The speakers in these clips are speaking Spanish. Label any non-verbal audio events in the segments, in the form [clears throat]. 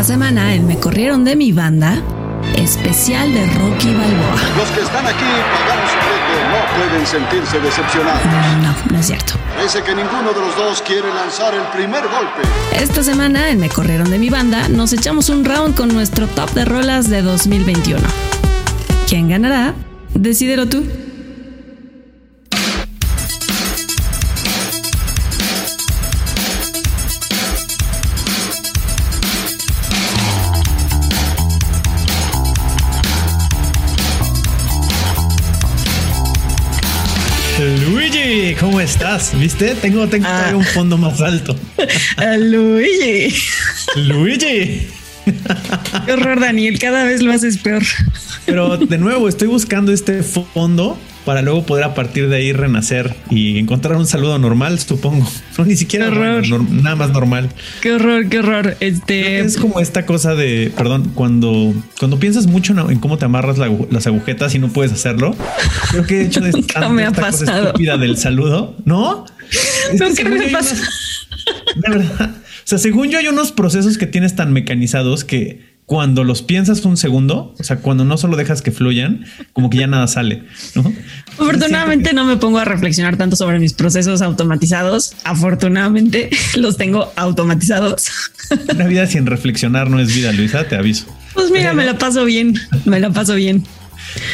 Esta semana en Me Corrieron de mi banda, especial de Rocky Balboa. Los que están aquí pagaron su boleto no pueden sentirse decepcionados. No, no es cierto. Parece que ninguno de los dos quiere lanzar el primer golpe. Esta semana en Me Corrieron de mi banda nos echamos un round con nuestro top de rolas de 2021. ¿Quién ganará? Decídelo tú. ¿Cómo estás? ¿Viste? Tengo, tengo Ah. todavía un fondo más alto. [laughs] Luigi. Luigi. Qué horror, Daniel. Cada vez lo haces peor. Pero de nuevo, estoy buscando este fondo para luego poder a partir de ahí renacer y encontrar un saludo normal, supongo. [laughs] No, ni siquiera horror. bueno, nada más normal. Qué horror, qué horror. Este. Es como esta cosa de, perdón, cuando, cuando piensas mucho en, cómo te amarras la las agujetas y no puedes hacerlo. Creo que he hecho de [laughs] tanto me ha esta cosa pasado. estúpida del saludo, ¿no? Nunca me pasa. [laughs] verdad. O sea, según yo hay unos procesos que tienes tan mecanizados que cuando los piensas un segundo, o sea, cuando no solo dejas que fluyan, como que ya nada sale, ¿no? Afortunadamente no me pongo a reflexionar tanto sobre mis procesos automatizados. Afortunadamente [laughs] los tengo automatizados. [laughs] Una vida sin reflexionar no es vida, Luisa, te aviso. Pues mira, me la paso bien, me la paso bien.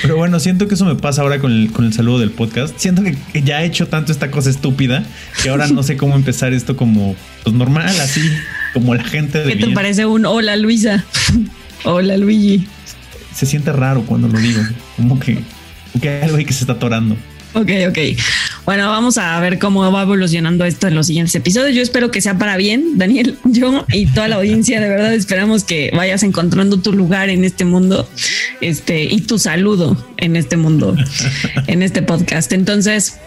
Pero bueno, siento que eso me pasa ahora con el, con el saludo del podcast. Siento que, ya he hecho tanto esta cosa estúpida que ahora no sé cómo empezar esto como pues, normal, así como la gente de ¿Qué te parece un hola Luisa? [laughs] Hola Luigi. Se siente raro cuando lo digo, como que, que hay algo ahí que se está atorando. Ok, ok. Bueno, vamos a ver cómo va evolucionando esto en los siguientes episodios. Yo espero que sea para bien, Daniel, [laughs] yo y toda la audiencia. De verdad esperamos que vayas encontrando tu lugar en este mundo, este y tu saludo en este mundo, en este podcast. Entonces,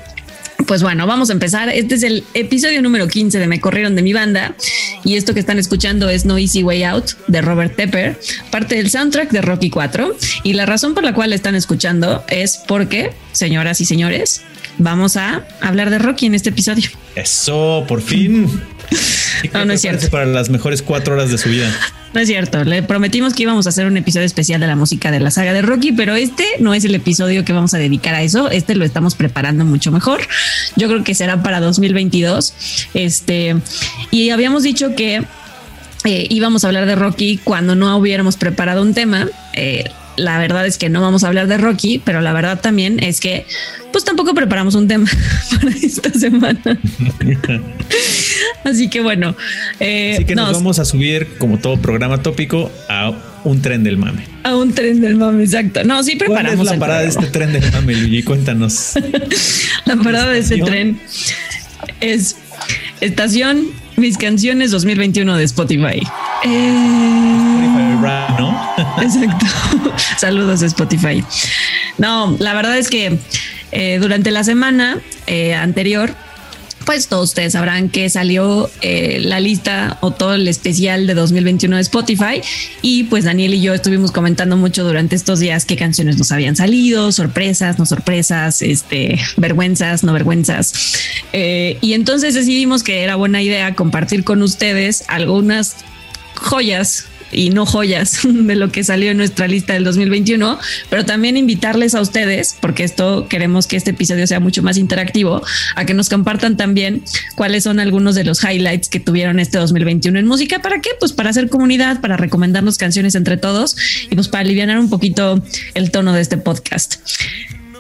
pues bueno, vamos a empezar. Este es el episodio número 15 de Me Corrieron de mi banda. Y esto que están escuchando es No Easy Way Out de Robert Tepper, parte del soundtrack de Rocky 4. Y la razón por la cual están escuchando es porque, señoras y señores, vamos a hablar de Rocky en este episodio. Eso, por fin. [laughs] No, no es cierto. Para las mejores cuatro horas de su vida. [laughs] No es cierto, le prometimos que íbamos a hacer un episodio especial de la música de la saga de Rocky, pero este no es el episodio que vamos a dedicar a eso, este lo estamos preparando mucho mejor. Yo creo que será para 2022. Este, y habíamos dicho que eh, íbamos a hablar de Rocky cuando no hubiéramos preparado un tema. Eh, la verdad es que no vamos a hablar de Rocky, pero la verdad también es que pues tampoco preparamos un tema [laughs] para esta semana. [laughs] Así que bueno, eh, Así que nos no, vamos a subir, como todo programa tópico, a un tren del mame. A un tren del mame, exacto. No, sí ¿Cuál es preparamos la el parada de este tren del mame, Luigi? Cuéntanos. [laughs] La parada de estación? tren es estación Mis canciones 2021 de Spotify. Eh, ¿No? [laughs] Exacto. [laughs] Saludos a Spotify. No, la verdad es que eh, durante la semana eh, anterior, pues todos ustedes sabrán que salió eh, la lista o todo el especial de 2021 de Spotify y pues Daniel y yo estuvimos comentando mucho durante estos días qué canciones nos habían salido, sorpresas, no sorpresas, este, vergüenzas, no vergüenzas. Eh, y entonces decidimos que era buena idea compartir con ustedes algunas joyas y no joyas [laughs] de lo que salió en nuestra lista del 2021, pero también invitarles a ustedes, porque esto queremos que este episodio sea mucho más interactivo, a que nos compartan también cuáles son algunos de los highlights que tuvieron este 2021 en música. ¿Para qué? Pues para hacer comunidad, para recomendarnos canciones entre todos y pues para aliviar un poquito el tono de este podcast.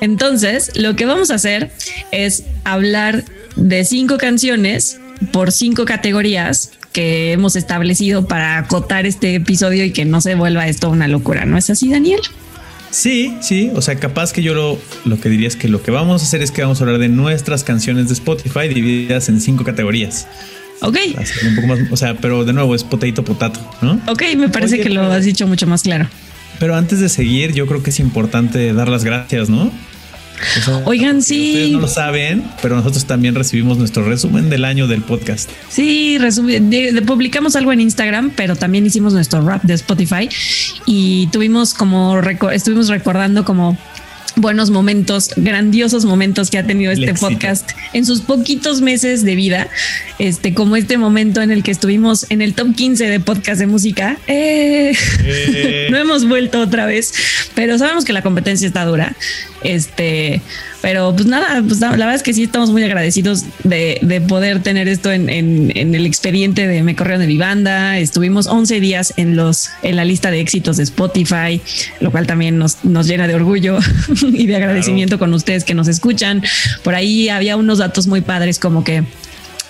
Entonces, lo que vamos a hacer es hablar de cinco canciones por cinco categorías que hemos establecido para acotar este episodio y que no se vuelva esto una locura. ¿No es así, Daniel? Sí, sí, o sea, capaz que yo lo, lo que diría es que lo que vamos a hacer es que vamos a hablar de nuestras canciones de Spotify divididas en cinco categorías. Ok, un poco más, o sea, pero de nuevo es potato potato, ¿no? ok, me parece Oye, que lo has dicho mucho más claro. Pero antes de seguir, yo creo que es importante dar las gracias, ¿no? Oigan, Ustedes sí, no lo saben, pero nosotros también recibimos nuestro resumen del año del podcast. sí, de- publicamos algo en Instagram, pero también hicimos nuestro rap de Spotify y tuvimos como, reco- estuvimos recordando como buenos momentos, grandiosos momentos que ha tenido este podcast en sus poquitos meses de vida, este como este momento en el que estuvimos en el top 15 de podcast de música. Eh, Eh, [laughs] no hemos vuelto otra vez, pero sabemos que la competencia está dura. Este, pero pues nada, pues la verdad es que sí estamos muy agradecidos de, de poder tener esto en, en- en el expediente de Me Corrieron de mi banda. Estuvimos 11 días en los en la lista de éxitos de Spotify, lo cual también nos, nos llena de orgullo [laughs] y de agradecimiento con ustedes que nos escuchan. Por ahí había unos datos muy padres como que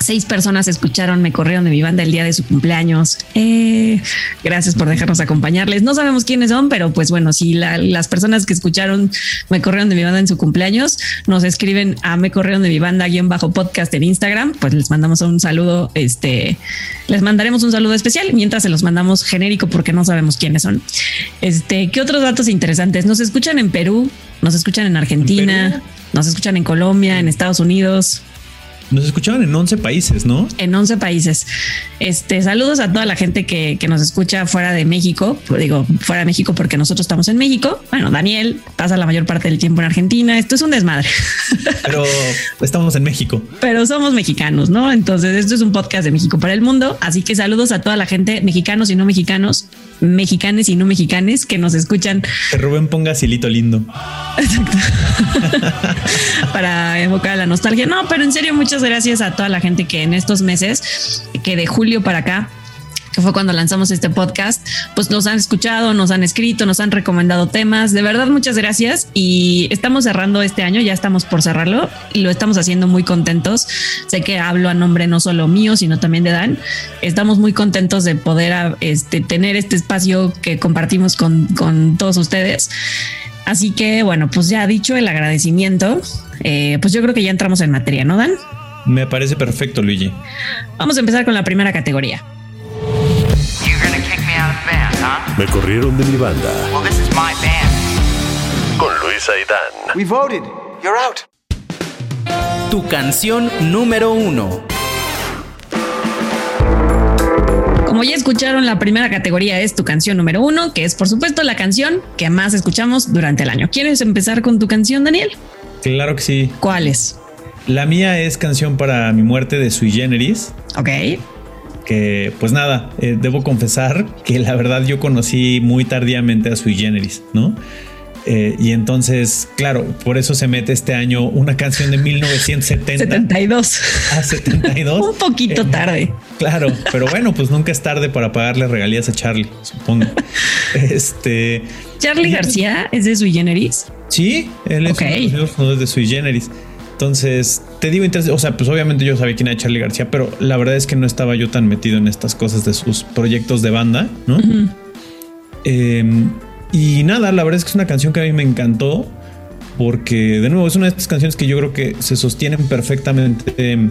Seis personas escucharon Me Corrieron de mi banda el día de su cumpleaños. Eh, gracias por dejarnos acompañarles. No sabemos quiénes son, pero pues bueno, si la- las personas que escucharon Me Corrieron de mi banda en su cumpleaños nos escriben a Me Corrieron de mi banda guion bajo podcast en Instagram, pues les mandamos un saludo. Este les mandaremos un saludo especial mientras se los mandamos genérico porque no sabemos quiénes son. Este, ¿qué otros datos interesantes? Nos escuchan en Perú, nos escuchan en Argentina, nos escuchan en Colombia, en Estados Unidos Nos escuchaban en 11 países, ¿no? en 11 países. Este, saludos a toda la gente que, que nos escucha fuera de México. Digo, fuera de México porque nosotros estamos en México. Bueno, Daniel pasa la mayor parte del tiempo en Argentina. Esto es un desmadre, [laughs] Pero estamos en México. pero somos mexicanos, ¿no? Entonces, esto es un podcast de México para el mundo. Así que saludos a toda la gente, mexicanos y no mexicanos, mexicanes y no mexicanes que nos escuchan Que Rubén ponga silito lindo. [laughs] para evocar la nostalgia. No, pero en serio, muchas gracias a toda la gente que en estos meses, que de julio para acá, que fue cuando lanzamos este podcast, pues nos han escuchado, nos han escrito, nos han recomendado temas. De verdad, muchas gracias. Y estamos cerrando este año, ya estamos por cerrarlo y lo estamos haciendo muy contentos. Sé que hablo a nombre no solo mío, sino también de Dan. Estamos muy contentos de poder a- este, tener este espacio que compartimos con, con todos ustedes. Así que, bueno, pues ya dicho el agradecimiento, eh, pues yo creo que ya entramos en materia, ¿no, Dan? Me parece perfecto, Luigi. Vamos a empezar con la primera categoría. Me band, huh? Corrieron de mi banda Well, this is my band. con Luis Aidán. We voted. You're out. Tu canción número uno. Como ya escucharon, la primera categoría es tu canción número uno, que es por supuesto la canción que más escuchamos durante el año. ¿Quieres empezar con tu canción, Daniel? Claro que sí. ¿Cuál es? La mía es canción para mi muerte de Sui Generis. Ok. Que pues nada, eh, debo confesar que la verdad yo conocí muy tardíamente a Sui Generis, ¿no? Eh, y entonces, claro, por eso se mete este año una canción de 1970 72. a 72. Un poquito Eh, tarde. Claro, pero bueno, pues nunca es tarde para pagarle regalías a Charlie, supongo. [laughs] Este, Charlie García es de Sui Generis. sí, él es uno de los de Sui Generis. Entonces, te digo, o sea, pues obviamente yo sabía quién era Charlie García, pero la verdad es que no estaba yo tan metido en estas cosas de sus proyectos de banda, ¿no? Eh, y nada, la verdad es que es una canción que a mí me encantó porque de nuevo es una de estas canciones que yo creo que se sostienen perfectamente, eh,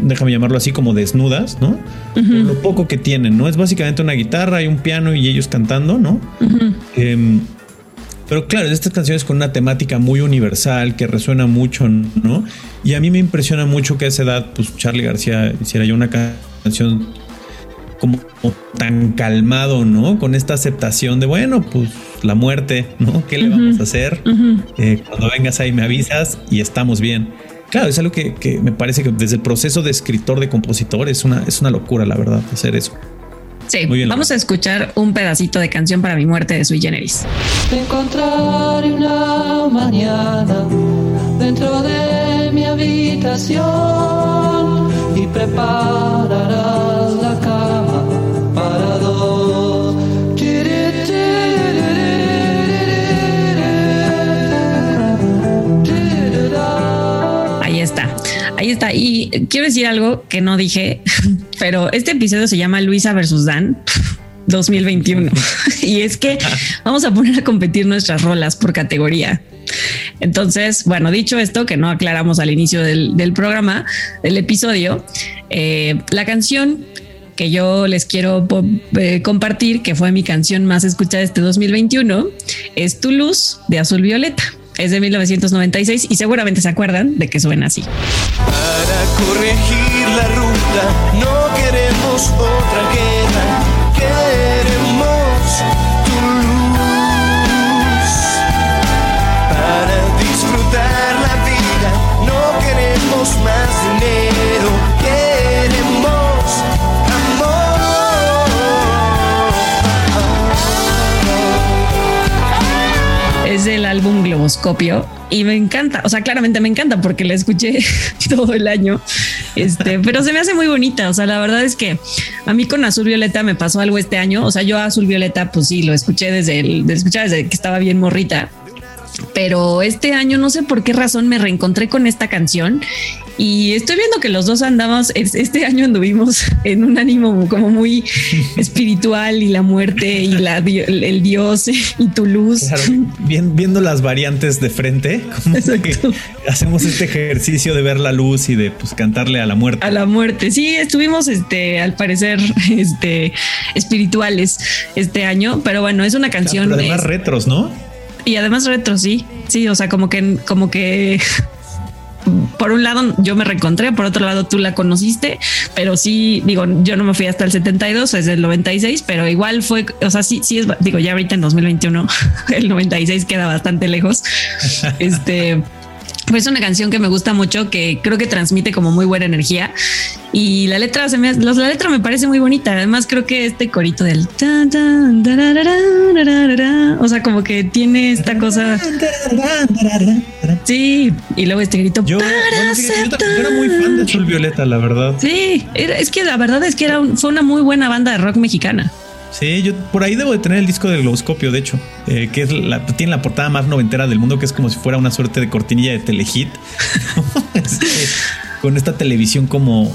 déjame llamarlo así, como desnudas, ¿no? Lo poco que tienen, ¿no? Es básicamente una guitarra y un piano y ellos cantando, ¿no? Em, pero claro, estas canciones con una temática muy universal que resuena mucho, ¿no? Y a mí me impresiona mucho que a esa edad, pues Charlie García hiciera ya una ca- canción como tan calmado, ¿no? Con esta aceptación de, bueno, pues la muerte, ¿no? ¿Qué le vamos a hacer? Eh, cuando vengas ahí me avisas y estamos bien. Claro, es algo que, que me parece que desde el proceso de escritor, de compositor, es una, es una locura, la verdad, hacer eso. Sí, Muy bien, vamos a escuchar un pedacito de canción para mi muerte de Sui Generis. Te encontraré una mañana dentro de mi habitación y prepararás la cama para dos. Ahí está, ahí está. Y quiero decir algo que no dije, [laughs] pero este episodio se llama Luisa versus Dan 2021. [laughs] y es que vamos a poner a competir nuestras rolas por categoría. Entonces, bueno, dicho esto, que no aclaramos al inicio del, programa, del episodio, eh, la canción que yo les quiero eh, compartir, que fue mi canción más escuchada este 2021, es Tu Luz de Azul Violeta. Es de 1996 y seguramente se acuerdan de que suena así. Para corregir la ruta, no otra guerra, Globoscopio y me encanta. O sea, claramente me encanta porque la escuché [laughs] todo el año. Este, pero se me hace muy bonita. O sea, la verdad es que a mí con Azul Violeta me pasó algo este año. O sea, yo Azul Violeta, pues sí, lo escuché desde el, escuchar desde que estaba bien morrita pero este año no sé por qué razón me reencontré con esta canción y estoy viendo que los dos andamos, este año anduvimos [laughs] en un ánimo como muy [laughs] espiritual y la muerte y la, el Dios y tu luz. viendo las variantes de frente, [laughs] como que hacemos este ejercicio de ver la luz y de pues, cantarle a la muerte. A la muerte. Sí, estuvimos este, al parecer este, espirituales este año, pero bueno, es una canción. Claro, además retros, ¿no? Y además retro, sí. Sí, o sea, como que, como que [laughs] por un lado yo me reencontré, por otro lado tú la conociste, pero sí, digo, yo no me fui hasta el 72, es el 96, pero igual fue, o sea, sí, sí es, digo, ya ahorita en 2021 [laughs] el 96 queda bastante lejos. [laughs] este, es una canción que me gusta mucho, que creo que transmite como muy buena energía. Y la letra se me la letra me parece muy bonita. Además, creo que este corito del o sea, como que tiene esta cosa. Sí, y luego este grito. Yo, era muy fan de Azul Violeta, la verdad. Sí, es que la verdad es que era fue una muy buena banda de rock mexicana. Sí, yo por ahí debo de tener el disco del globoscopio, de hecho, eh, que es la, tiene la portada más noventera del mundo, que es como si fuera una suerte de cortinilla de telehit. [laughs] [laughs] Este, con esta televisión como,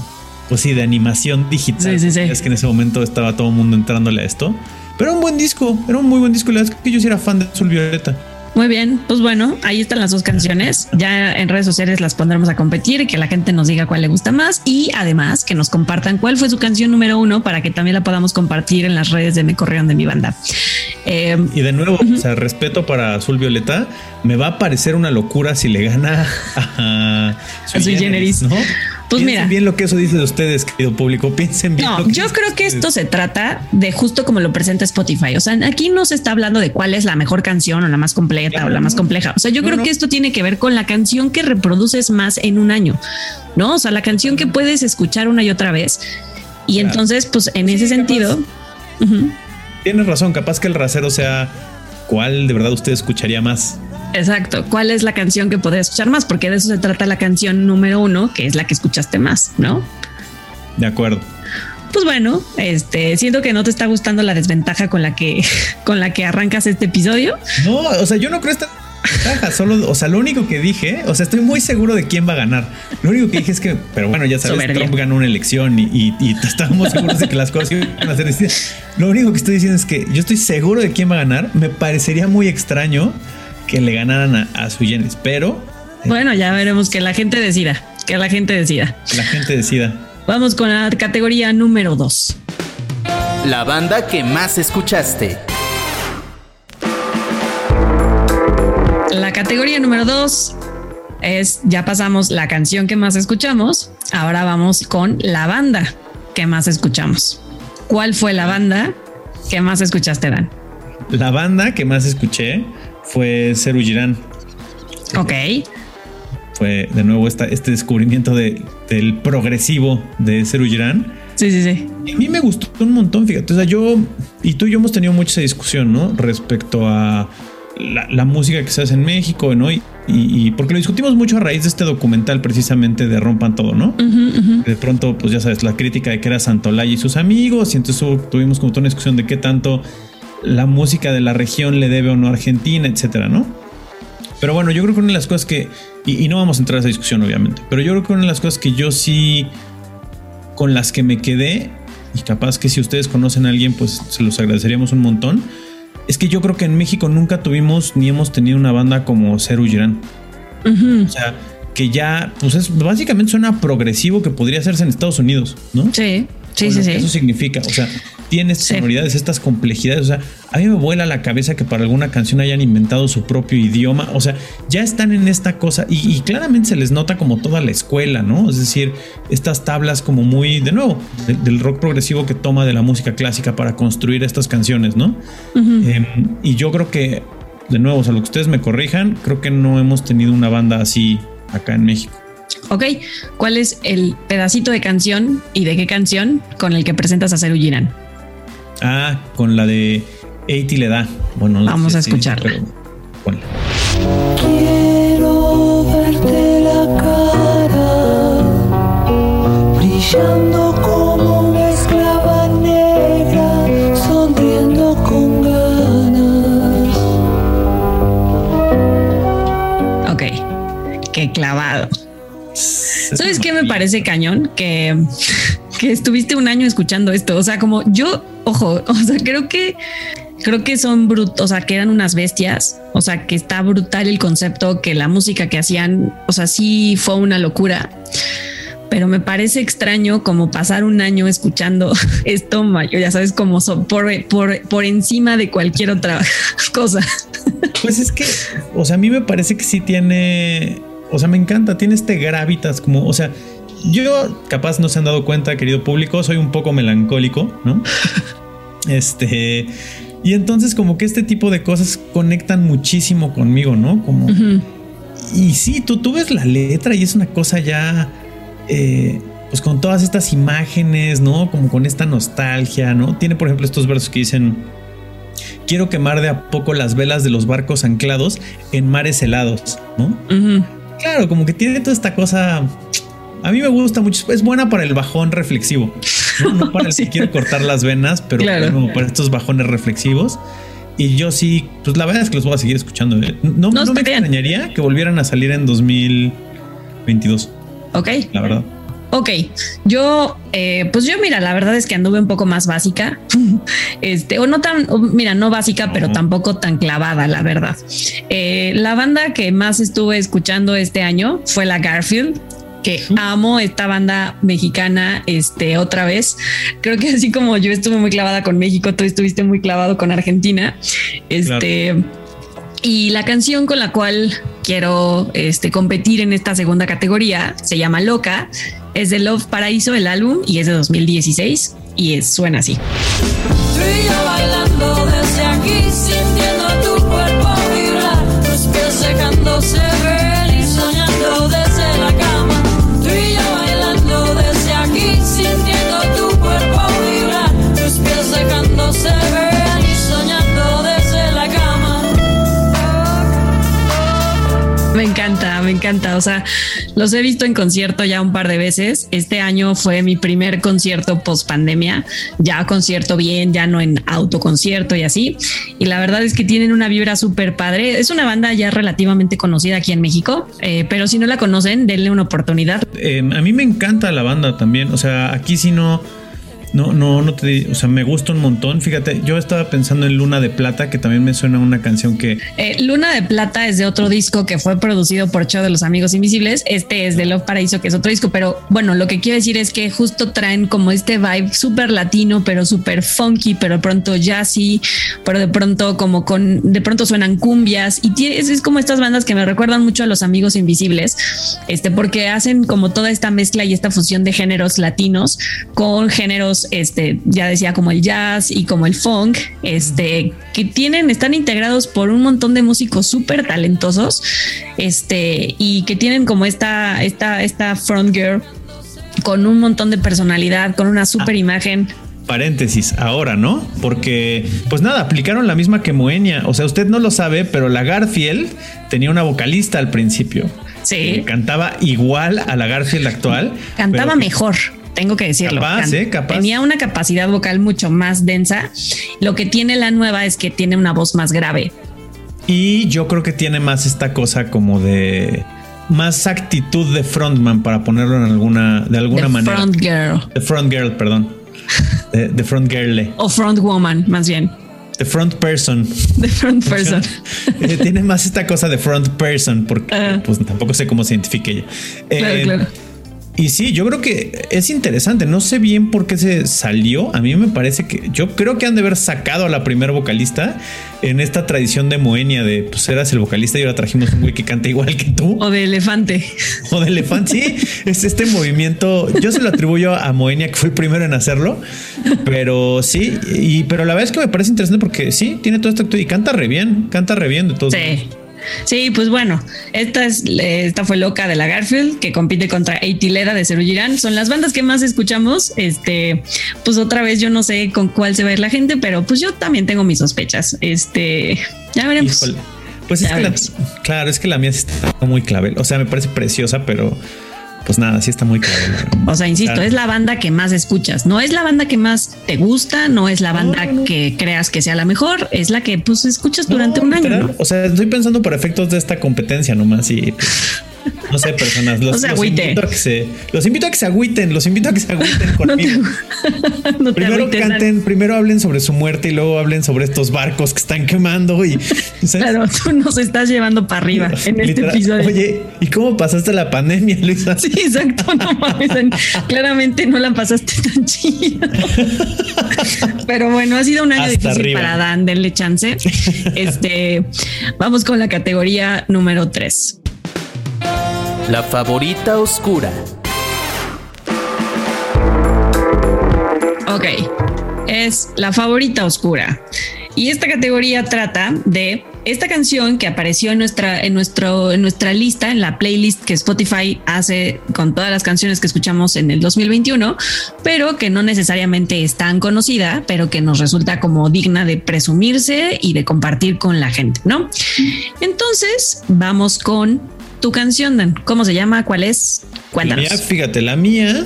pues sí, de animación digital. Sí, sí, sí. Es que en ese momento estaba todo el mundo entrándole a esto. Pero era un buen disco, era un muy buen disco. La verdad es que yo sí era fan de Azul Violeta. Muy bien, pues bueno, ahí están las dos canciones. Ya en redes sociales las pondremos a competir y que la gente nos diga cuál le gusta más y además que nos compartan cuál fue su canción número uno para que también la podamos compartir en las redes de Me Corrieron de mi banda. Eh, y de nuevo, o sea, respeto para Azul Violeta, me va a parecer una locura si le gana a, a Sui Generis, ¿no? Pues mira. bien lo que eso dice de ustedes, querido público. Piensen bien. No, yo creo que esto se trata de justo como lo presenta Spotify. O sea, aquí no se está hablando de cuál es la mejor canción o la más completa o la más compleja. O sea, yo creo que esto tiene que ver con la canción que reproduces más en un año, ¿no? O sea, la canción que puedes escuchar una y otra vez. Y entonces, pues en ese sentido. Tienes razón, capaz que el rasero sea cuál de verdad usted escucharía más. Exacto. ¿Cuál es la canción que podría escuchar más? Porque de eso se trata la canción número uno, que es la que escuchaste más, ¿no? De acuerdo. Pues bueno, este siento que no te está gustando la desventaja con la que [laughs] con la que arrancas este episodio. No, o sea, yo no creo esta ventaja, solo, o sea, lo único que dije, o sea, estoy muy seguro de quién va a ganar. Lo único que dije es que, pero bueno, ya sabes, Trump ganó una elección y, y, estábamos seguros de que las cosas iban a ser distintas. Lo único que estoy diciendo es que yo estoy seguro de quién va a ganar. Me parecería muy extraño que le ganaran a, a su Genesis, pero. Eh, bueno, ya veremos que la gente decida. Que la gente decida. La gente decida. Vamos con la categoría número 2. La banda que más escuchaste. La categoría número 2 es, ya pasamos la canción que más escuchamos, ahora vamos con la banda que más escuchamos. ¿Cuál fue la banda que más escuchaste, Dan? La banda que más escuché fue Seru Girán. Ok. Fue de nuevo esta, este descubrimiento de, del progresivo de Seru Girán. Sí, sí, sí. a mí me gustó un montón, fíjate. O sea, yo y tú y yo hemos tenido mucha discusión, ¿no? Respecto a la, música que se hace en México, ¿no? Y, y, porque lo discutimos mucho a raíz de este documental precisamente de Rompan Todo, ¿no? De pronto, pues ya sabes, la crítica de que era Santolaya y sus amigos, y entonces tuvimos como toda una discusión de qué tanto la música de la región le debe o no a Argentina, etcétera, ¿no? Pero bueno, yo creo que una de las cosas que, y, no vamos a entrar a esa discusión obviamente, pero yo creo que una de las cosas que yo sí, con las que me quedé, y capaz que si ustedes conocen a alguien, pues se los agradeceríamos un montón, es que yo creo que en México nunca tuvimos ni hemos tenido una banda como Ceru Girán. O sea, que ya, pues es básicamente suena progresivo que podría hacerse en Estados Unidos, ¿no? Sí, sí, sí, sí. Eso significa, o sea, tienes sonoridades, estas complejidades. O sea, a mí me vuela la cabeza que para alguna canción hayan inventado su propio idioma. O sea, ya están en esta cosa y, claramente se les nota como toda la escuela, ¿no? Es decir, estas tablas como muy, de nuevo, del rock progresivo que toma de la música clásica para construir estas canciones, ¿no? Em, y yo creo que, de nuevo, o sea, lo que ustedes me corrijan, creo que no hemos tenido una banda así acá en México ok, ¿cuál es el pedacito de canción y de qué canción con el que presentas a Ceru Giran? Ah, con la de Eiti le da. Bueno, no Vamos sé, a escucharla. Sí, bueno. Quiero verte la cara brillando como una esclava negra, sonriendo con ganas. Ok, qué clavado. ¿Sabes qué me parece cañón? Que, que estuviste un año escuchando esto. O sea, como yo, ojo, o sea, creo que creo que son brutos, o sea, que eran unas bestias. O sea, que está brutal el concepto, que la música que hacían, o sea, sí fue una locura. Pero me parece extraño como pasar un año escuchando [laughs] esto, ya sabes, como so- por, por, por encima de cualquier otra [laughs] cosa. Pues es que, o sea, a mí me parece que sí tiene, o sea, me encanta, tiene este gravitas como, o sea, yo capaz no se han dado cuenta, querido público, soy un poco melancólico, ¿no? [laughs] Este, y entonces como que este tipo de cosas conectan muchísimo conmigo, ¿no? Como, y sí, tú, tú ves la letra y es una cosa ya, eh, pues con todas estas imágenes, ¿no? Como con esta nostalgia, ¿no? Tiene, por ejemplo, estos versos que dicen, quiero quemar de a poco las velas de los barcos anclados en mares helados, ¿no? Ujú. Claro, como que tiene toda esta cosa. A mí me gusta mucho, es buena para el bajón reflexivo, no, No para el que [laughs] quiere cortar las venas, pero Claro. como para estos bajones reflexivos. Y yo sí, pues la verdad es que los voy a seguir escuchando. ¿eh? No, No, no me extrañaría que volvieran a salir en 2022, Ok. la verdad. Ok, yo, eh, pues yo mira, la verdad es que anduve un poco más básica, [laughs] este, o no tan, o mira, no básica, pero tampoco tan clavada, la verdad. Eh, la banda que más estuve escuchando este año fue la Garfield, que amo esta banda mexicana, este, otra vez. Creo que así como yo estuve muy clavada con México, tú estuviste muy clavado con Argentina. Este, y la canción con la cual quiero este, competir en esta segunda categoría se llama Loca. Es de Love Paraíso, el álbum, y es de 2016 y es, suena así. Me encanta, me encanta. O sea, los he visto en concierto ya un par de veces. Este año fue mi primer concierto post pandemia, ya concierto bien, ya no en autoconcierto y así. Y la verdad es que tienen una vibra súper padre. Es una banda ya relativamente conocida aquí en México, eh, pero si no la conocen, denle una oportunidad. Eh, a mí me encanta la banda también. O sea, aquí sí no. No, no, no te. O sea, me gusta un montón. Fíjate, yo estaba pensando en Luna de Plata, que también me suena una canción que. Eh, Luna de Plata es de otro disco que fue producido por Show de los Amigos Invisibles. Este es de Love Paraíso, que es otro disco. Pero bueno, lo que quiero decir es que justo traen como este vibe súper latino, pero súper funky, pero de pronto jazzy, pero de pronto como con, de pronto suenan cumbias. Y es como estas bandas que me recuerdan mucho a los Amigos Invisibles, este, porque hacen como toda esta mezcla y esta fusión de géneros latinos con géneros, este, ya decía, como el jazz y como el funk, este, que tienen, están integrados por un montón de músicos súper talentosos, este, y que tienen como esta, esta, esta front girl con un montón de personalidad, con una súper imagen. Paréntesis, ahora, ¿no? Porque, pues nada, aplicaron la misma que Moenia. O sea, usted no lo sabe, pero la Garfield tenía una vocalista al principio. Sí. cantaba igual a la Garfield actual. Cantaba mejor. Tengo que decirlo. Capaz, ¿eh? Capaz. Tenía una capacidad vocal mucho más densa. Lo que tiene la nueva es que tiene una voz más grave. Y yo creo que tiene más esta cosa como de más actitud de frontman para ponerlo en alguna de alguna The manera. front girl The front girl, perdón. The, the front girl. o front woman, más bien. The front person. The front person. [laughs] Eh, tiene más esta cosa de front person porque pues tampoco sé cómo se identifique ella. Claro, Eh, claro. Y sí, yo creo que es interesante. No sé bien por qué se salió. A mí me parece que yo creo que han de haber sacado a la primer vocalista en esta tradición de Moenia de pues eras el vocalista y ahora trajimos un güey que canta igual que tú O de elefante. o de elefante. Sí, es este movimiento. Yo se lo atribuyo a Moenia, que fue el primero en hacerlo, pero sí. Y pero la verdad es que me parece interesante porque sí tiene todo esto y canta re bien, canta re bien de todos. modos. Sí. Pues bueno, esta es esta fue loca de la Garfield que compite contra Eitileda de Cerugirán. Son las bandas que más escuchamos. Este, pues otra vez yo no sé con cuál se va a ir la gente, pero pues yo también tengo mis sospechas. Este, ya veremos. Híjole. Pues es Ya que la, claro, es que la mía está muy clave. O sea, me parece preciosa, pero pues nada, sí está muy claro. O sea, insisto, Claro. es la banda que más escuchas. No es la banda que más te gusta, no es la banda no, no. que creas que sea la mejor, es la que pues escuchas durante No, un año. O sea, estoy pensando por efectos de esta competencia nomás y no sé, personas. Los, No invito a que se, los invito a que se agüiten, los invito a que se agüiten [laughs] No te, conmigo. no te Primero canten, primero hablen sobre su muerte y luego hablen sobre estos barcos que están quemando y [laughs] ¿sabes? Claro, tú nos estás llevando para arriba en este episodio. Oye, ¿y cómo pasaste la pandemia, Luisa? Sí, exacto, no mames. en- Claramente no la pasaste tan chida. Pero bueno, ha sido un año Hasta difícil arriba. para Dan, denle chance. [laughs] Este, vamos con la categoría número 3. La favorita oscura. Ok, es la favorita oscura. Y esta categoría trata de esta canción que apareció en nuestra, en nuestro, en nuestra lista, en la playlist que Spotify hace con todas las canciones que escuchamos en el 2021, pero que no necesariamente es tan conocida, pero que nos resulta como digna de presumirse y de compartir con la gente, ¿no? Entonces, vamos con tu canción, Dan. ¿Cómo se llama? ¿Cuál es? La Cuéntanos. mía, fíjate, la mía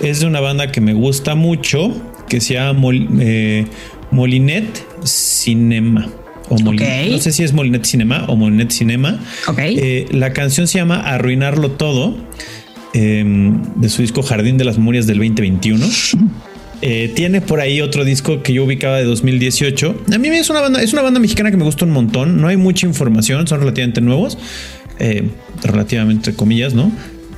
es de una banda que me gusta mucho, que se llama Mol- eh, Molinet Cinema. O Molin- Ok. No sé si es Molinet Cinema o Molinet Cinema. Ok. Eh, la canción se llama Arruinarlo Todo, eh, de su disco Jardín de las Memorias del 2021. Eh, tiene por ahí otro disco que yo ubicaba de 2018. A mí es una banda, es una banda mexicana que me gusta un montón. No hay mucha información, son relativamente nuevos, eh, relativamente comillas, ¿no?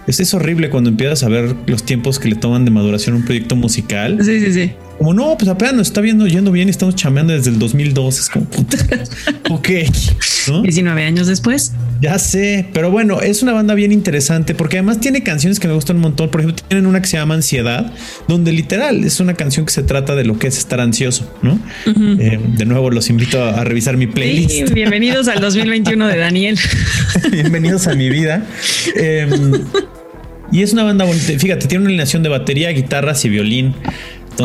Es, es horrible cuando empiezas a ver los tiempos que le toman de maduración un proyecto musical. Sí, sí, sí. Como no, pues apenas nos está viendo yendo bien y estamos chameando desde el 2002. Es como puta. [laughs] ok, ¿no? 19 años después. Ya sé, pero bueno, es una banda bien interesante porque además tiene canciones que me gustan un montón. Por ejemplo, tienen una que se llama Ansiedad, donde literal es una canción que se trata de lo que es estar ansioso, ¿no? Eh, de nuevo, los invito a, a revisar mi Sí, playlist. bienvenidos al 2021 de Daniel. [laughs] Bienvenidos a mi vida. Eh, y es una banda bonita. Fíjate, tiene una alineación de batería, guitarras y violín.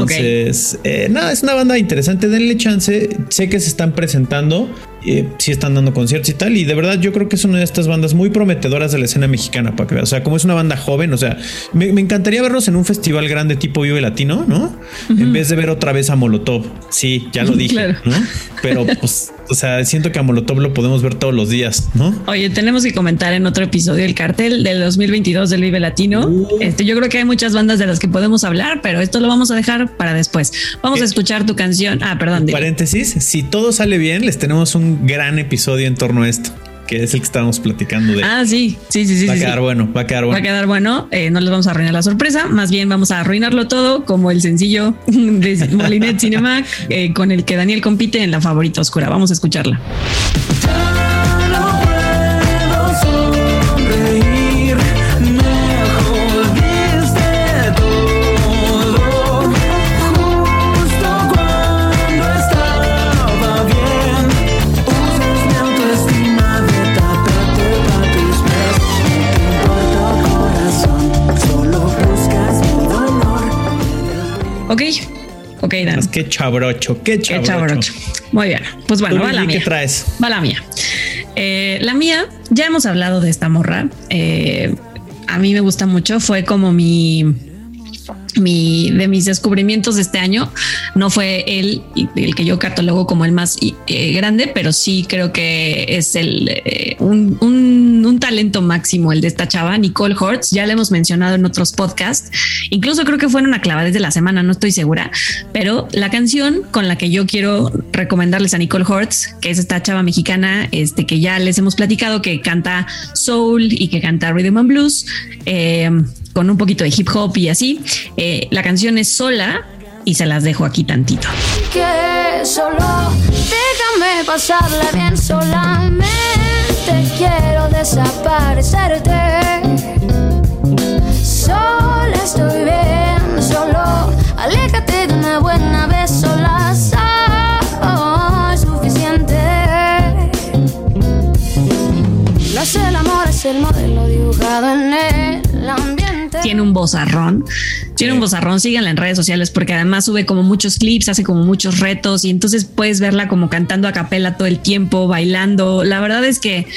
Entonces, eh, nada, es una banda interesante. Denle chance. Sé que se están presentando, eh, sí están dando conciertos y tal. Y de verdad, yo creo que es una de estas bandas muy prometedoras de la escena mexicana para que veas. O sea, como es una banda joven, o sea, me, me encantaría verlos en un festival grande tipo Vive Latino, ¿no? En vez de ver otra vez a Molotov. Sí, ya lo dije, Claro. ¿no? Pero pues, o sea, siento que a Molotov lo podemos ver todos los días, ¿no? Oye, tenemos que comentar en otro episodio el cartel del 2022 del Vive Latino. Uh. Este, yo creo que hay muchas bandas de las que podemos hablar, pero esto lo vamos a dejar para después. Vamos a Eh, escuchar tu canción. Ah, perdón. Paréntesis, si todo sale bien, les tenemos un gran episodio en torno a esto, que es el que estábamos platicando de. Ah, sí, sí, sí, sí. va a sí, quedar sí. bueno, va a quedar Va a bueno. quedar bueno, eh, no les vamos a arruinar la sorpresa, más bien vamos a arruinarlo todo como el sencillo [laughs] de Molinet Cinema eh, con el que Daniel compite en la favorita oscura. Vamos a escucharla. Ok, ok, Dan. Que chabrocho, qué Qué chabrocho. chabrocho. Muy bien. Pues bueno, va la mía. ¿Qué traes? Va la mía. Eh, la mía, ya hemos hablado de esta morra. Eh, a mí me gusta mucho. Fue como mi, mi de mis descubrimientos de este año. No fue el, el que yo catalogo como el más eh, grande, pero sí creo que es el eh, un, un, talento máximo el de esta chava, Nicole Hortz. Ya la hemos mencionado en otros podcasts. Incluso creo que fue en una de la semana, no estoy segura, pero la canción con la que yo quiero recomendarles a Nicole Hortz, que es esta chava mexicana, este que ya les hemos platicado que canta soul y que canta rhythm and blues, eh, con un poquito de hip hop y así. La canción es sola y se las dejo aquí tantito. que solo déjame pasarla bien solamente. Quiero desaparecerte. Sola estoy bien solo aléjate de una buena vez sola. Soy suficiente. Es el amor es el modelo dibujado en el ambiente. Tiene un bozarrón, tiene un bozarrón, síganla en redes sociales porque además sube como muchos clips, hace como muchos retos y entonces puedes verla como cantando a capela todo el tiempo, bailando. La verdad es que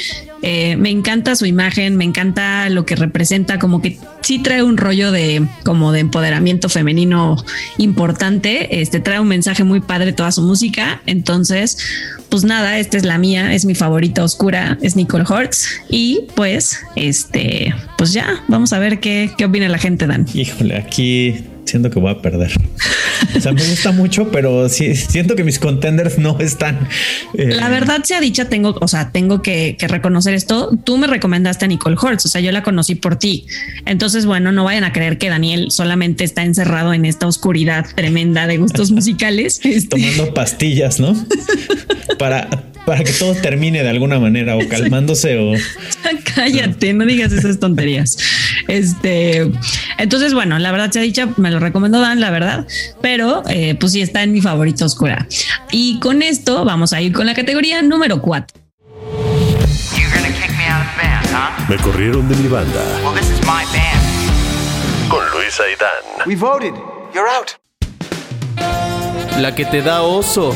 Eh, me encanta su imagen, me encanta lo que representa, como que sí trae un rollo de como de empoderamiento femenino importante. Este trae un mensaje muy padre toda su música. Entonces, pues nada, esta es la mía, es mi favorita oscura, es Nicole Hortz. Y pues, este, pues ya, vamos a ver qué, qué opina la gente, Dan. Híjole, aquí siento que voy a perder. O sea, me gusta mucho, pero sí siento que mis contenders no están. eh, La verdad sea dicha, tengo, o sea, tengo que, que reconocer esto. Tú me recomendaste a Nicole Hortz, o sea, yo la conocí por ti. Entonces, bueno, no vayan a creer que Daniel solamente está encerrado en esta oscuridad tremenda de gustos musicales. [laughs] Tomando [laughs] pastillas, ¿no? Para, para que todo termine de alguna manera o calmándose o Cállate, no digas esas tonterías. Este, entonces, bueno, la verdad sea dicha, me lo recomendó Dan, la verdad, pero eh, pues sí está en mi favorita oscura. Y con esto vamos a ir con la categoría número 4. You're gonna kick me corrieron de mi banda. Well, this is my band. Con Luis Aidán. We voted. You're out. La que te da oso.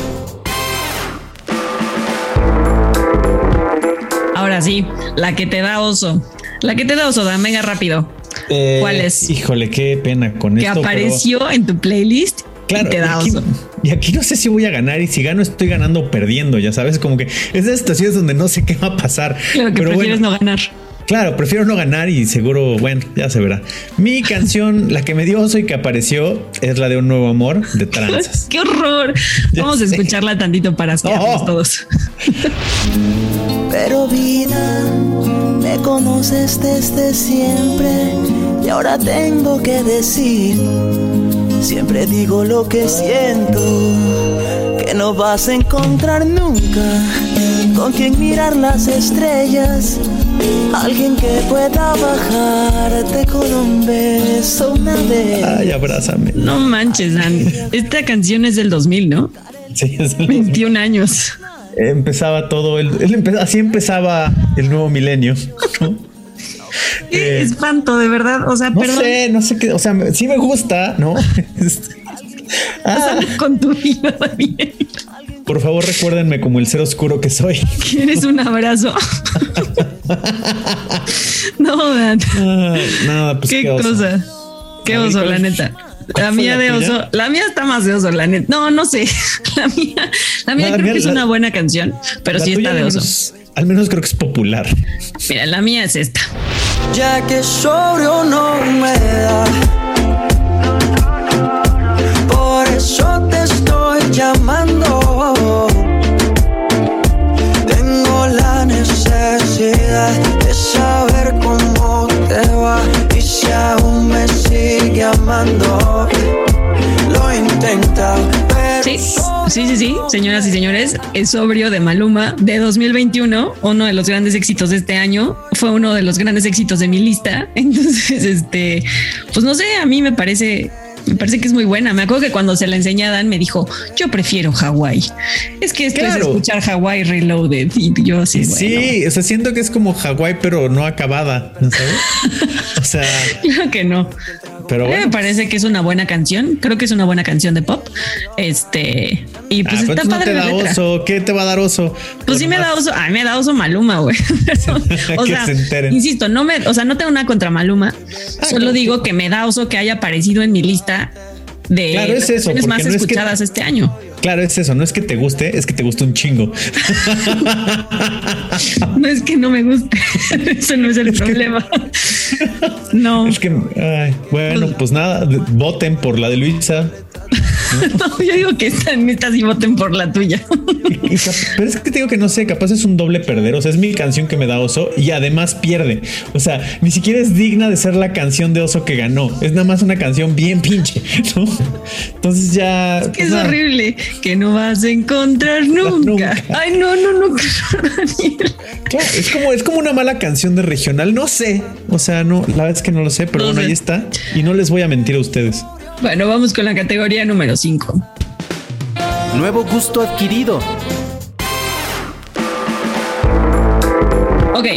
Ahora sí, la que te da oso. La que te da oso, Dan, venga rápido. Eh, ¿Cuál es? Híjole, qué pena con Que esto. pero- apareció en tu playlist Claro, y te da oso. y aquí no sé si voy a ganar y si gano estoy ganando o perdiendo, ya sabes, como que es de situaciones donde no sé qué va a pasar. Claro que pero prefieres bueno, no ganar. Claro, prefiero no ganar y seguro, bueno, ya se verá. Mi [laughs] canción, la que me dio oso y que apareció, es la de Un Nuevo Amor de Tranzas. [laughs] ¡Qué horror! Ya Vamos a escucharla tantito para No. todos. [laughs] Pero vida, me conoces desde siempre y ahora tengo que decir, siempre digo lo que siento, que no vas a encontrar nunca con quien mirar las estrellas, alguien que pueda bajarte con un beso una vez. Ay, abrázame. No manches, Dan. Esta canción es del 2000, ¿no? Sí, es el- 21 años. Empezaba todo, el, él empe- así empezaba el nuevo milenio. ¿no? Qué Eh, espanto, de verdad. O sea, No perdón. sé, no sé qué, o sea, me- sí me gusta, ¿no? [laughs] Ah, Con tu vida, Daniel. por favor, recuérdenme como el ser oscuro que soy. ¿Quieres un abrazo? [laughs] no. Ah, nada, pues qué, qué, oso. cosa. Qué oso, ¿cuál la neta. La mía de oso. La mía está más de oso, la neta. No, no sé. [laughs] La mía, la mía la creo que es la- una buena canción, pero sí está de oso. menos- Al menos creo que es popular. Mira, la mía es esta. ya que sobrio no me da. Por eso te estoy llamando. Tengo la necesidad de saber cómo te va y si aún me sigue amando. Sí, sí, sí, sí, señoras y señores, es sobrio de Maluma de 2021, uno de los grandes éxitos de este año, fue uno de los grandes éxitos de mi lista. [laughs] Entonces, este, pues no sé, a mí me parece, me parece que es muy buena. Me acuerdo que cuando se la enseñé a Dan me dijo, yo prefiero Hawái. Es que esto es Claro. escuchar Hawái Reloaded y yo así, bueno. Sí, o sea, siento que es como Hawái, pero no acabada, ¿sabes? [laughs] O sea, Claro que no. Pero bueno. me parece que es una buena canción. Creo que es una buena canción de pop. Este, y Ah, pues está no padre te la da letra. oso. ¿Qué te va a dar oso? Pues sí me da oso, a mí me da oso Maluma, güey. [laughs] [laughs] O sea, se insisto, no me, o sea, no tengo nada contra Maluma. Ah, solo digo que me da oso que haya aparecido en mi lista de Claro, es eso, porque más no es que- escuchadas este año. Claro, es eso. No es que te guste, es que te gusta un chingo. [laughs] No es que no me guste, [laughs] eso no es el problema. No, Es que, ay, bueno, pues nada, de- voten por la de Luisa. [laughs] no, yo digo que esta neta sí voten por la tuya. Pero es que te digo que no sé, capaz es un doble perder. O sea, es mi canción que me da oso y además pierde. O sea, ni siquiera es digna de ser la canción de oso que ganó. Es nada más una canción bien pinche, ¿no? Entonces ya. Que pues es nada. horrible, que no vas a encontrar nunca. Nunca. Ay, no, no, no, [laughs] Daniel. Claro, es como, es como una mala canción de regional. No sé. O sea, no, la verdad es que no lo sé, pero No bueno, sé. ahí está. Y no les voy a mentir a ustedes. Bueno, vamos con la categoría número 5. Nuevo gusto adquirido. Ok,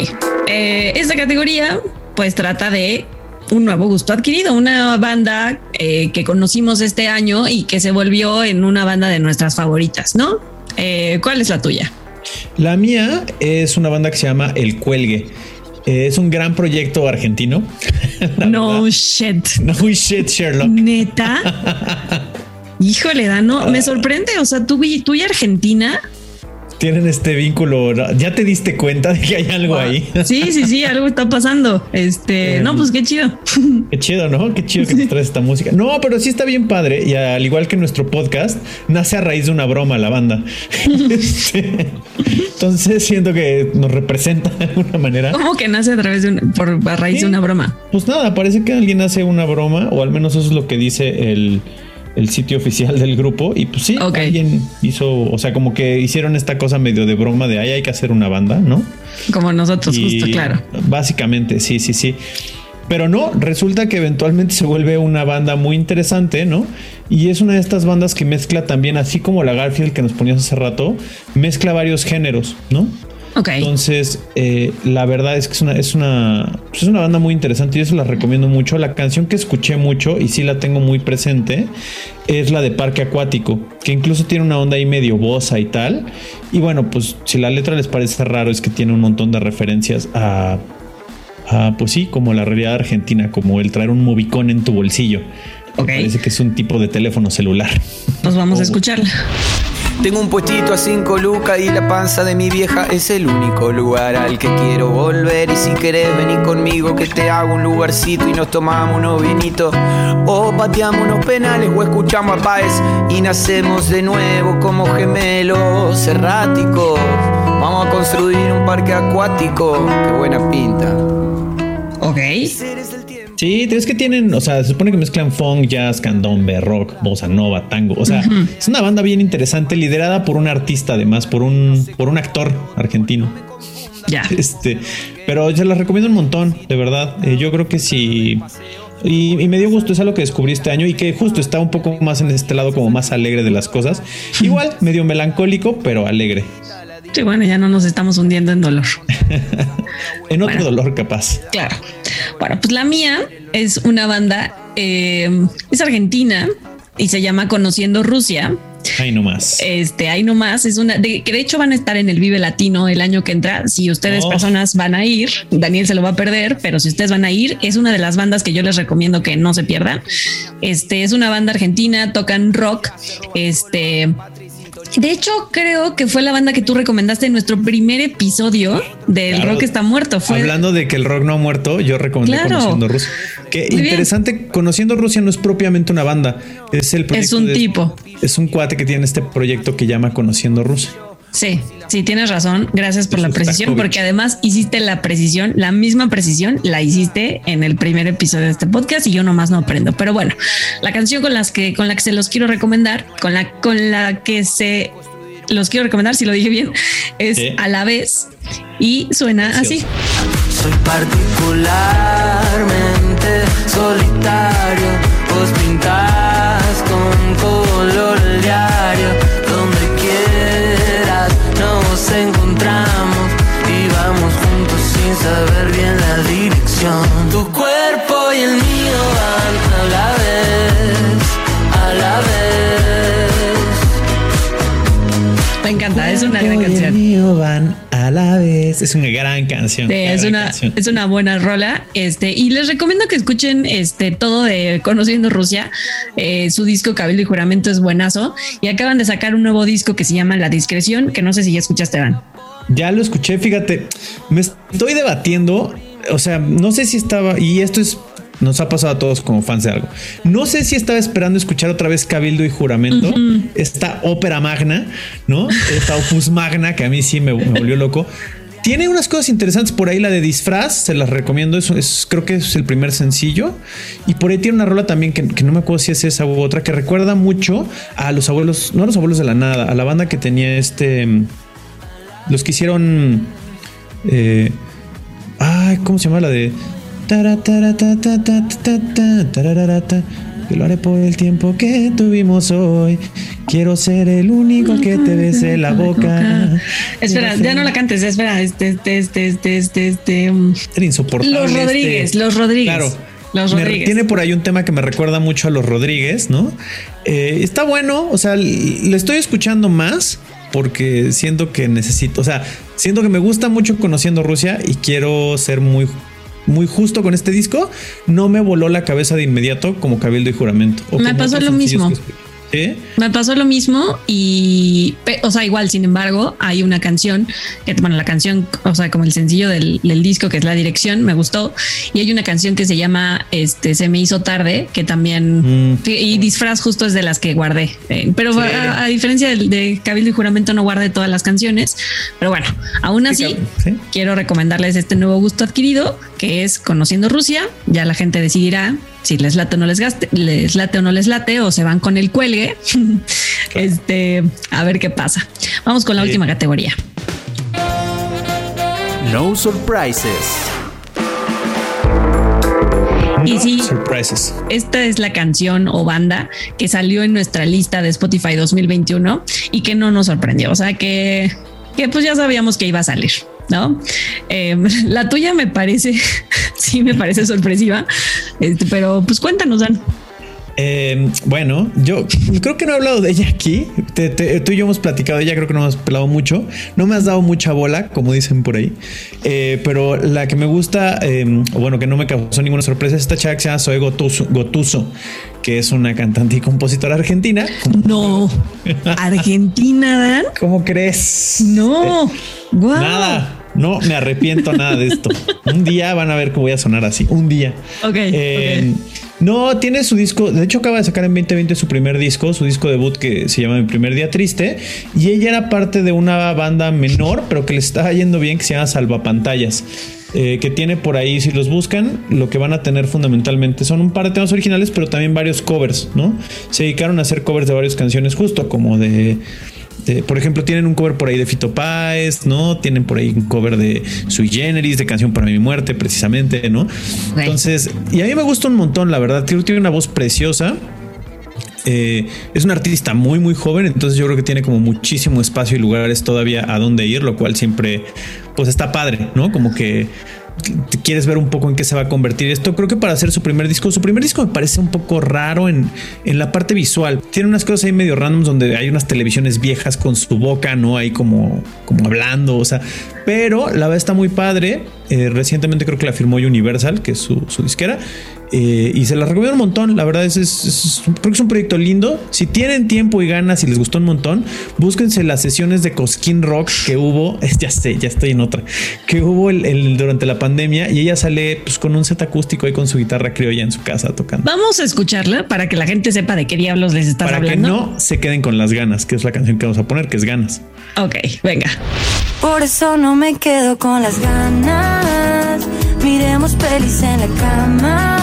eh, esta categoría pues trata de un nuevo gusto adquirido, una banda eh, que conocimos este año y que se volvió en una banda de nuestras favoritas, ¿no? Eh, ¿Cuál es la tuya? La mía es una banda que se llama El Cuelgue. Eh, es un gran proyecto argentino. [laughs] No verdad. shit. No shit, Sherlock. Neta. [laughs] Híjole, Dano, me sorprende. O sea, tú tú y Argentina. Tienen este vínculo. ¿Ya te diste cuenta de que hay algo ahí? [laughs] Sí, sí, sí, algo está pasando. Este, no, pues qué chido. [laughs] Qué chido, ¿no? Qué chido que te traes esta música. No, pero sí está bien padre. Y al igual que nuestro podcast, nace a raíz de una broma la banda. [laughs] Este, entonces siento que nos representa de alguna manera. ¿Cómo que nace a través de un, por a raíz de una broma? Pues nada, parece que alguien hace una broma, o al menos eso es lo que dice el, el sitio oficial del grupo. Y pues sí, alguien hizo, o sea, como que hicieron esta cosa medio de broma de ahí hay que hacer una banda, ¿no? Como nosotros, Y justo, claro. Básicamente, sí, sí, sí. Pero no, resulta que eventualmente se vuelve una banda muy interesante, ¿no? Y es una de estas bandas que mezcla también, así como la Garfield que nos ponías hace rato, mezcla varios géneros, ¿no? Entonces, eh, la verdad es que es una, es una, pues es una banda muy interesante y eso la recomiendo mucho. La canción que escuché mucho y sí la tengo muy presente es la de Parque Acuático, que incluso tiene una onda ahí medio bosa y tal. Y bueno, pues si la letra les parece raro es que tiene un montón de referencias a, a, pues sí, como la realidad argentina, como el traer un movicón en tu bolsillo. Parece que es un tipo de teléfono celular. Pues vamos a escucharla. Tengo un puestito a cinco lucas y la panza de mi vieja es el único lugar al que quiero volver. Y si querés venir conmigo que te hago un lugarcito y nos tomamos unos vinitos. O pateamos unos penales o escuchamos a Páez y nacemos de nuevo como gemelos erráticos. Vamos a construir un parque acuático. Qué buena pinta. Ok. Sí, es que tienen, o sea, se supone que mezclan funk, jazz, candombe, rock, bossa nova, tango. O sea, es una banda bien interesante, liderada por un artista, además, por un, por un actor argentino. Ya. [laughs] Este, pero se las recomiendo un montón, de verdad. Eh, yo creo que sí. Y, y me dio gusto, es algo que descubrí este año y que justo está un poco más en este lado, como más alegre de las cosas. Igual, medio melancólico, pero alegre. Sí, bueno, ya no nos estamos hundiendo en dolor. [laughs] En otro Bueno. dolor, capaz. Claro. Bueno, pues la mía es una banda, eh, es argentina y se llama Conociendo Rusia. Ahí nomás. Este, ahí nomás es una de, que de hecho van a estar en el Vive Latino el año que entra. Si ustedes Oh. personas van a ir, Daniel se lo va a perder, pero si ustedes van a ir, es una de las bandas que yo les recomiendo que no se pierdan. Este es una banda argentina, tocan rock. Este, de hecho, creo que fue la banda que tú recomendaste en nuestro primer episodio del Claro. rock está muerto. Fue Hablando de que el rock no ha muerto, yo recomendé Claro. Conociendo Rusia. Que Muy bien. interesante, Conociendo Rusia no es propiamente una banda, es el proyecto un de- tipo. Es un cuate que tiene este proyecto que llama Conociendo Rusia. Sí, sí, tienes razón. Gracias por la precisión, porque además hiciste la precisión, la misma precisión la hiciste en el primer episodio de este podcast y yo nomás no aprendo. Pero bueno, la canción con las que con la que se los quiero recomendar, con la con la que se los quiero recomendar, si lo dije bien, es a la vez y suena así. Soy particularmente solitario. Vos pintás con color diario. Es una gran canción. Sí, es gran una, canción. es una buena rola. Este, y les recomiendo que escuchen este todo de Conociendo Rusia. Eh, su disco Cabildo y Juramento es buenazo. Y acaban de sacar un nuevo disco que se llama La Discreción, que no sé si ya escuchaste, Dan. Ya lo escuché, fíjate, me estoy debatiendo, o sea, no sé si estaba, y esto es, nos ha pasado a todos como fans de algo, no sé si estaba esperando escuchar otra vez Cabildo y Juramento, esta ópera magna, ¿no? Esta opus magna que a mí sí me, me volvió loco. Tiene unas cosas interesantes por ahí, la de disfraz, se las recomiendo, es, es- creo que es el primer sencillo. Y por ahí tiene una rola también que, no me acuerdo si es esa u otra, que recuerda mucho a los abuelos, no a los abuelos de la nada, a la banda que tenía este los que hicieron. eh, ay, ¿cómo se llama la de? Que lo haré por el tiempo que tuvimos hoy. Quiero ser el único que te bese la boca. Espera, ya no la cantes, espera, este, este, este, este, este, este. um, Era insoportable. Los este- Rodríguez, los Rodríguez. Claro. Los Me- Rodríguez. tiene por ahí un tema que me recuerda mucho a los Rodríguez, ¿no? Eh, está bueno, o sea, le estoy escuchando más porque siento que necesito, o sea, siento que me gusta mucho conociendo Rusia y quiero ser muy muy justo con este disco, no me voló la cabeza de inmediato como Cabildo y Juramento. o Me pasó lo mismo. que. ¿Sí? Me pasó lo mismo y, o sea, igual, sin embargo, hay una canción, que, bueno, la canción, o sea, como el sencillo del, del disco, que es la dirección, me gustó. Y hay una canción que se llama este, Se me hizo tarde, que también, Mm. y disfraz justo es de las que guardé. Eh, pero Sí. a, a diferencia del- de, Cabildo y Juramento, no guardé todas las canciones. Pero bueno, aún así, sí. quiero recomendarles este nuevo gusto adquirido, que es Conociendo Rusia. Ya la gente decidirá si les late o no les gaste, les late o no les late, o se van con el cuelgue. [laughs] Este, a ver qué pasa. Vamos con la Sí. última categoría. No surprises. Y sí, Surprises. esta es la canción o banda que salió en nuestra lista de Spotify 2021 y que no nos sorprendió. O sea que, que pues ya sabíamos que iba a salir, ¿no? Eh, [laughs] la tuya me parece, [laughs] sí me parece sorpresiva, este, pero pues cuéntanos, Dan. Eh, bueno, yo creo que no he hablado de ella aquí. Te- te- tú y yo hemos platicado de ella, creo que no hemos pelado mucho. No me has dado mucha bola, como dicen por ahí. Eh, pero la que me gusta, eh, o bueno, que no me causó ninguna sorpresa, es esta chava que se llama Zoe Gotuso, Gotuso, que es una cantante y compositora argentina. No, Argentina, Dan. ¿Cómo crees? No, guau. Nada. No me arrepiento nada de esto. Un día van a ver que voy a sonar así. Un día. Ok, Eh, No, tiene su disco. De hecho, acaba de sacar en 2020 su primer disco, su disco debut que se llama Mi primer día triste. Y ella era parte de una banda menor, pero que le estaba yendo bien, que se llama Salvapantallas. eh, que tiene por ahí, si los buscan, lo que van a tener fundamentalmente son un par de temas originales, pero también varios covers, ¿no? Se dedicaron a hacer covers de varias canciones, justo como de. De- por ejemplo, tienen un cover por ahí de Fito Páez, ¿no? Tienen por ahí un cover de Sui Generis, de Canción para mi muerte, precisamente, ¿no? Entonces, y a mí me gusta un montón, la verdad. Creo que tiene una voz preciosa. Eh, es un artista muy, muy joven, entonces yo creo que tiene como muchísimo espacio y lugares todavía a dónde ir, lo cual siempre, pues está padre, ¿no? Como que quieres ver un poco en qué se va a convertir esto. Creo que para hacer su primer disco, su primer disco me parece un poco raro en, en la parte visual. Tiene unas cosas ahí medio randoms donde hay unas televisiones viejas con su boca, ¿no? Ahí como, como hablando, o sea, pero la verdad está muy padre. Eh, recientemente creo que la firmó Universal, que es su, su disquera. Eh, y se la recomiendo un montón. La verdad es, es- es- creo que es un proyecto lindo. Si tienen tiempo y ganas y les gustó un montón, búsquense las sesiones de Cosquín Rock que hubo. es- [laughs] ya sé, ya estoy en otra. Que hubo el, el- durante la pandemia y ella sale pues, con un set acústico ahí con su guitarra criolla en su casa tocando. Vamos a escucharla para que la gente sepa de qué diablos les estás Para que hablando. no se queden con las ganas, que es la canción que vamos a poner, que es ganas. Ok, venga. Por eso no me quedo con las ganas. Miremos pelis en la cama.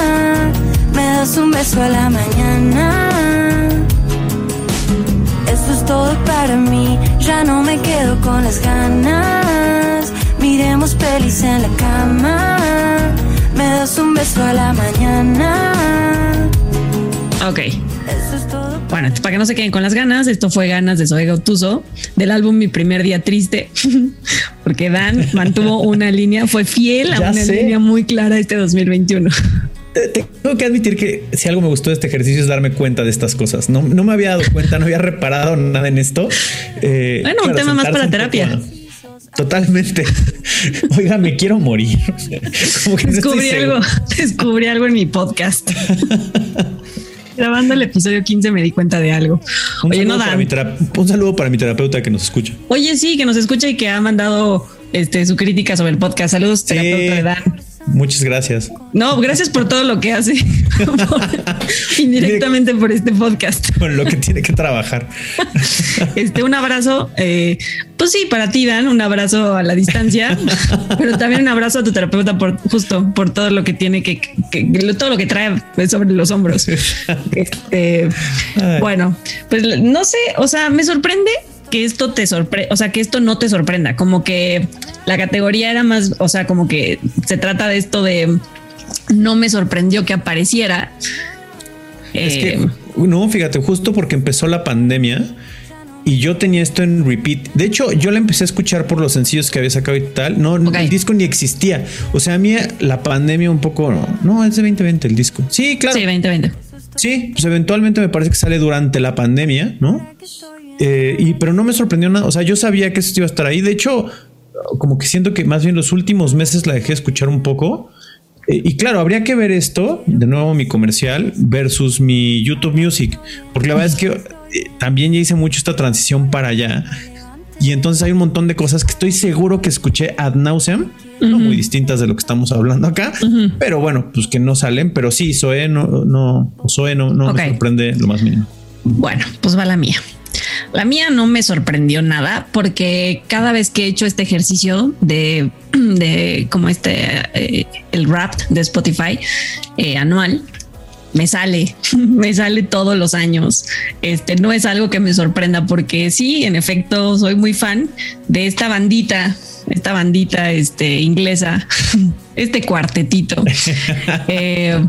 Me das un beso a la mañana. Esto es todo para mí. Ya no me quedo con las ganas. Miremos pelis en la cama. Me das un beso a la mañana. Ok. Bueno, para que no se queden con las ganas, esto fue Ganas de Zoe Gautuso del álbum Mi Primer Día Triste, [laughs] porque Dan mantuvo una línea, fue fiel a Ya una sé. línea muy clara este 2021. Te- te- Tengo que admitir que si algo me gustó de este ejercicio es darme cuenta de estas cosas. No, no me había dado cuenta, no había reparado nada en esto. Eh, Bueno, un tema más para terapia. poco Totalmente. [laughs] Oiga, me quiero morir. [laughs] Como que Descubrí algo, descubrí algo en mi podcast. Grabando el episodio 15 me di cuenta de algo. Un, Oye, no Dan. un saludo para mi terapeuta que nos escucha. Oye, sí, que nos escucha y que ha mandado este, su crítica sobre el podcast. Saludos, terapeuta de Dan. Muchas gracias. No, gracias por todo lo que hace [laughs] por- [laughs] indirectamente por este podcast. Con lo que tiene que trabajar. [laughs] Este, un abrazo, eh, pues sí, para ti, Dan, un abrazo a la distancia, pero también un abrazo a tu terapeuta por justo por todo lo que tiene que, que- que- todo lo que trae pues, sobre los hombros. Este, bueno, pues no sé, o sea, me sorprende que esto te sorprenda, o sea, que esto no te sorprenda, como que la categoría era más, o sea, como que se trata de esto de no me sorprendió que apareciera. Es Eh, que, no, fíjate, justo porque empezó la pandemia y yo tenía esto en repeat. De hecho, yo la empecé a escuchar por los sencillos que había sacado y tal. No, el disco ni existía. O sea, a mí la pandemia un poco. No, es de 2020 el disco. Sí, claro. sí, 2020. Sí, pues eventualmente me parece que sale durante la pandemia, ¿no? Eh, y pero no me sorprendió nada. O sea, yo sabía que esto iba a estar ahí. De hecho, como que siento que más bien los últimos meses la dejé escuchar un poco. Eh, y claro, habría que ver esto, de nuevo mi comercial, versus mi YouTube Music, porque la verdad es que eh, también ya hice mucho esta transición para allá. Y entonces hay un montón de cosas que estoy seguro que escuché ad nauseam, no muy distintas de lo que estamos hablando acá, pero bueno, pues que no salen. Pero sí, Zoe no, no, Zoe no, no me sorprende lo más mínimo. Bueno, pues va la mía. La mía no me sorprendió nada porque cada vez que he hecho este ejercicio de, [clears throat] de como este, eh, el rap de Spotify eh, anual, me sale, [laughs] me sale todos los años. Este no es algo que me sorprenda porque sí, en efecto, soy muy fan de esta bandita, esta bandita este, inglesa, [laughs] este cuartetito. [laughs] Eh,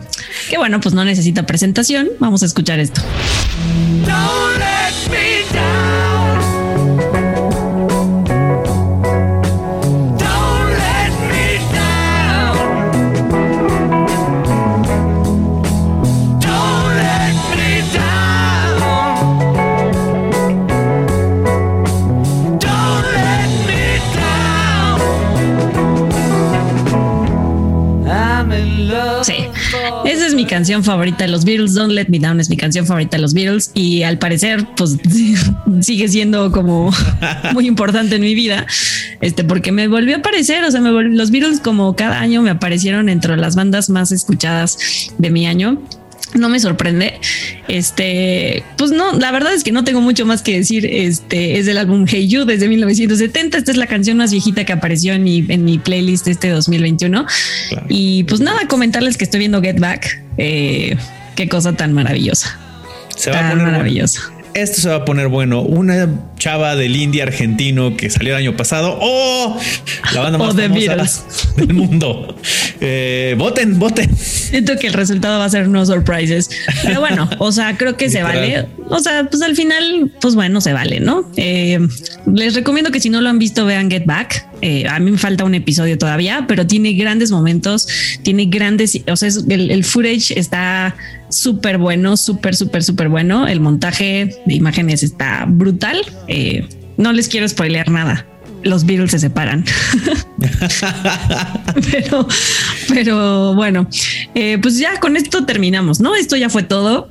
que bueno, pues no necesita presentación. Vamos a escuchar esto. Mi canción favorita de los Beatles. Don't Let Me Down es mi canción favorita de los Beatles y al parecer, pues [laughs] sigue siendo como [laughs] muy importante en mi vida. Este, porque me volvió a aparecer. O sea, me volvió- los Beatles, como cada año, me aparecieron entre las bandas más escuchadas de mi año. No me sorprende. Este, pues no, la verdad es que no tengo mucho más que decir. Este es del álbum Hey You desde 1970. Esta es la canción más viejita que apareció en mi, en mi playlist de este 2021. Claro. Y pues nada, comentarles que estoy viendo Get Back. Eh, qué cosa tan maravillosa. Se va a poner bueno. maravillosa. Esto se va a poner bueno. Una chava del indie argentino que salió el año pasado. ¡Oh! La banda O más The famosa [laughs] del mundo. Eh, voten, voten. Siento que el resultado va a ser no surprises. Pero bueno, o sea, creo que se vale. O sea, pues al final, pues bueno, se vale, ¿no? Eh, les recomiendo que si no lo han visto, vean Get Back. Eh, a mí me falta un episodio todavía, pero tiene grandes momentos, tiene grandes, o sea, es- el, el footage está súper bueno, súper, súper, súper bueno. El montaje de imágenes está brutal. Eh, no les quiero spoilear nada. Los Beatles se separan. [laughs] pero, pero bueno, eh, pues ya con esto terminamos, ¿no? Esto ya fue todo.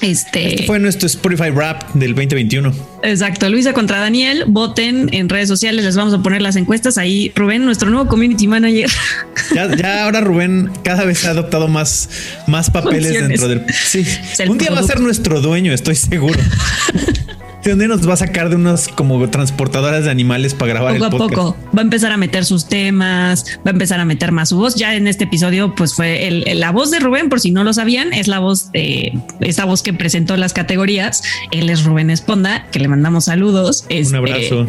Este, Este fue nuestro Spotify Rap del 2021. exacto. Luisa contra Daniel. Voten en redes sociales. Les vamos a poner las encuestas ahí. Rubén, nuestro nuevo community manager. Ya, ya ahora Rubén cada vez ha adoptado más, más papeles Funciones. dentro del. Sí, un día va a ser nuestro dueño, estoy seguro. [laughs] Un día nos va a sacar de unas como transportadoras de animales para grabar poco a el podcast. poco va a empezar a meter sus temas, va a empezar a meter más su voz. Ya en este episodio, pues fue el- el- la voz de Rubén, por si no lo sabían, es la voz de esa voz que presentó las categorías. Él es Rubén Esponda, que le mandamos saludos. Un Este, abrazo.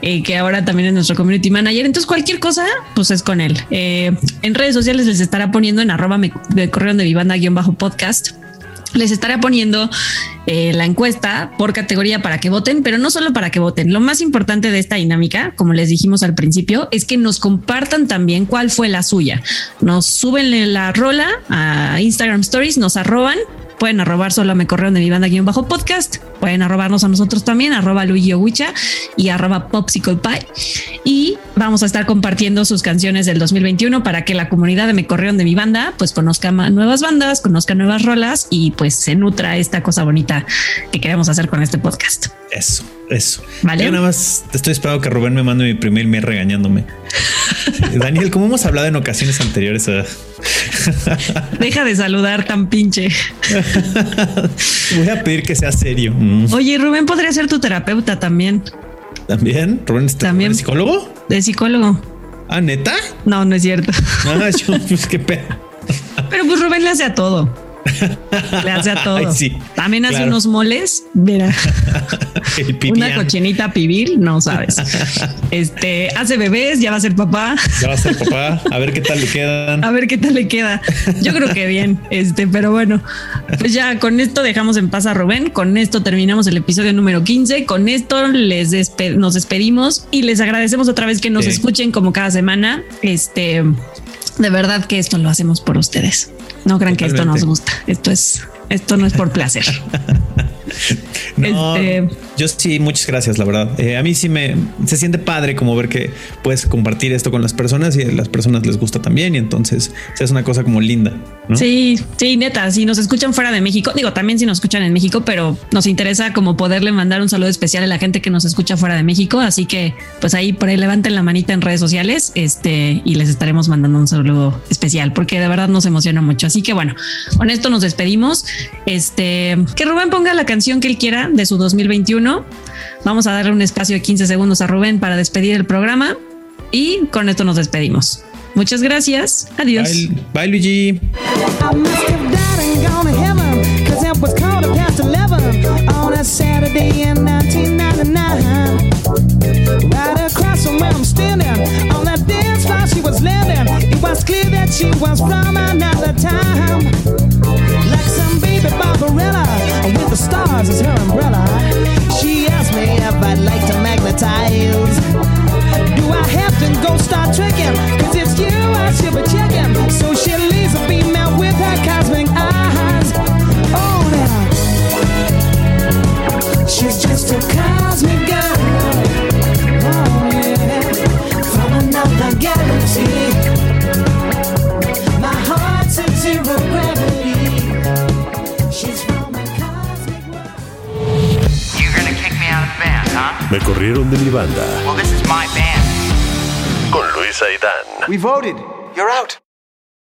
eh, que ahora también es nuestro community manager. Entonces, cualquier cosa, pues es con él. Eh, en redes sociales les estará poniendo en arroba me, de correo de mi Les estaré poniendo eh, la encuesta por categoría para que voten, pero no solo para que voten. Lo más importante de esta dinámica, como les dijimos al principio, es que nos compartan también cuál fue la suya. Nos suben la rola a Instagram Stories, nos arroban. Pueden arrobar solo me correo de mi banda guion bajo podcast. Pueden arrobarnos a nosotros también, arroba Luigi Owicha y arroba Popsicle Pie. Y vamos a estar compartiendo sus canciones del 2021 para que la comunidad de Me Correón de mi banda pues conozca nuevas bandas, conozca nuevas rolas y pues se nutra esta cosa bonita que queremos hacer con este podcast. Eso, eso. Vale. Yo nada más estoy esperando que Rubén me mande mi primer mail regañándome. [laughs] Daniel, como hemos hablado en ocasiones anteriores, eh, Deja de saludar tan pinche. [laughs] voy a pedir que sea serio. Mm, Oye, Rubén podría ser tu terapeuta también, También, Rubén, ¿este- También. ¿es psicólogo? de psicólogo. Ah, neta. No, no es cierto. Ah, yo, pues qué pedo. Pero pues Rubén le hace a todo. [laughs] Le hace a todo. Ay, sí, También hace claro. unos moles. Mira. [laughs] Una cochinita pibil, no sabes. Este hace bebés, ya va a ser papá. Ya va a ser papá. A ver qué tal le quedan. A ver qué tal le queda. Yo creo que bien, este, pero bueno, pues ya con esto dejamos en paz a Rubén. Con esto terminamos el episodio número 15. Con esto les despe- nos despedimos y les agradecemos otra vez que nos Sí. escuchen como cada semana. Este, de verdad que esto lo hacemos por ustedes. No crean que esto nos gusta. Esto es esto no es por placer. [laughs] No, Este- yo sí, muchas gracias, la verdad. Eh, a mí sí me se siente padre como ver que puedes compartir esto con las personas y a las personas les gusta también. Y entonces se hace una cosa como linda. ¿no? Sí, sí, neta, si nos escuchan fuera de México, digo, también si nos escuchan en México, pero nos interesa como poderle mandar un saludo especial a la gente que nos escucha fuera de México, así que pues ahí por ahí levanten la manita en redes sociales, este, y les estaremos mandando un saludo especial, porque de verdad nos emociona mucho. Así que bueno, con esto nos despedimos. Este, que Rubén ponga la canción que él quiera de su 2021. Vamos a darle un espacio de 15 segundos a Rubén para despedir el programa y con esto nos despedimos. Muchas gracias. Adiós. Bye, bye, Luigi. I must have died and gone to heaven, cause it was quarter past 11 on a Saturday in 1999. Right across from where I'm standing, on that dance floor she was landing. It was clear that she was from another time. Barbarella, with the stars as her umbrella. She asked me if I'd like to magnetize. Do I have to go start trekking? Cause it's you I should be checking. So she leaves a female with her cosmic eyes. Oh, now. She's just a cosmic girl. Oh, yeah. From another galaxy. Huh? Me corrieron de mi banda. Well, this is my band. Con Luis Aidán. We voted. You're out.